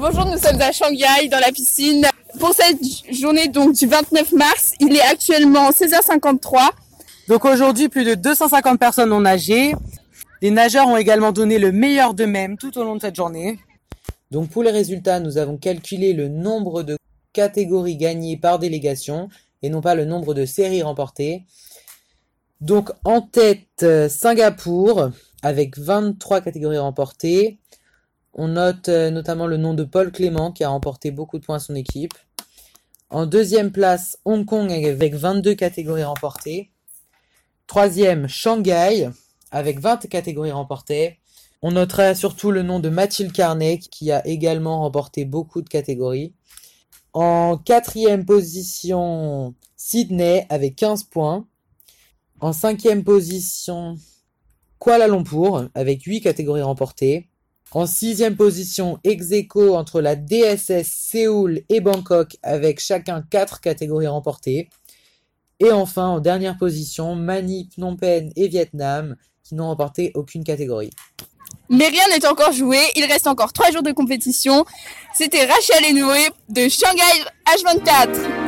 Bonjour, nous sommes à Shanghai dans la piscine. Pour cette journée donc du 29 mars, il est actuellement 16h53. Donc aujourd'hui, plus de 250 personnes ont nagé. Les nageurs ont également donné le meilleur d'eux-mêmes tout au long de cette journée. Donc pour les résultats, nous avons calculé le nombre de catégories gagnées par délégation et non pas le nombre de séries remportées. Donc en tête, euh, Singapour avec 23 catégories remportées. On note euh, notamment le nom de Paul Clément qui a remporté beaucoup de points à son équipe. En deuxième place, Hong Kong avec 22 catégories remportées. Troisième, Shanghai avec 20 catégories remportées. On notera surtout le nom de Mathilde Carnet qui a également remporté beaucoup de catégories. En quatrième position, Sydney avec 15 points. En cinquième position, Kuala Lumpur avec 8 catégories remportées. En sixième position, ex entre la DSS Séoul et Bangkok avec chacun 4 catégories remportées. Et enfin, en dernière position, Manille, Phnom Penh et Vietnam qui n'ont remporté aucune catégorie. Mais rien n'est encore joué, il reste encore 3 jours de compétition. C'était Rachel et Noé de Shanghai H24.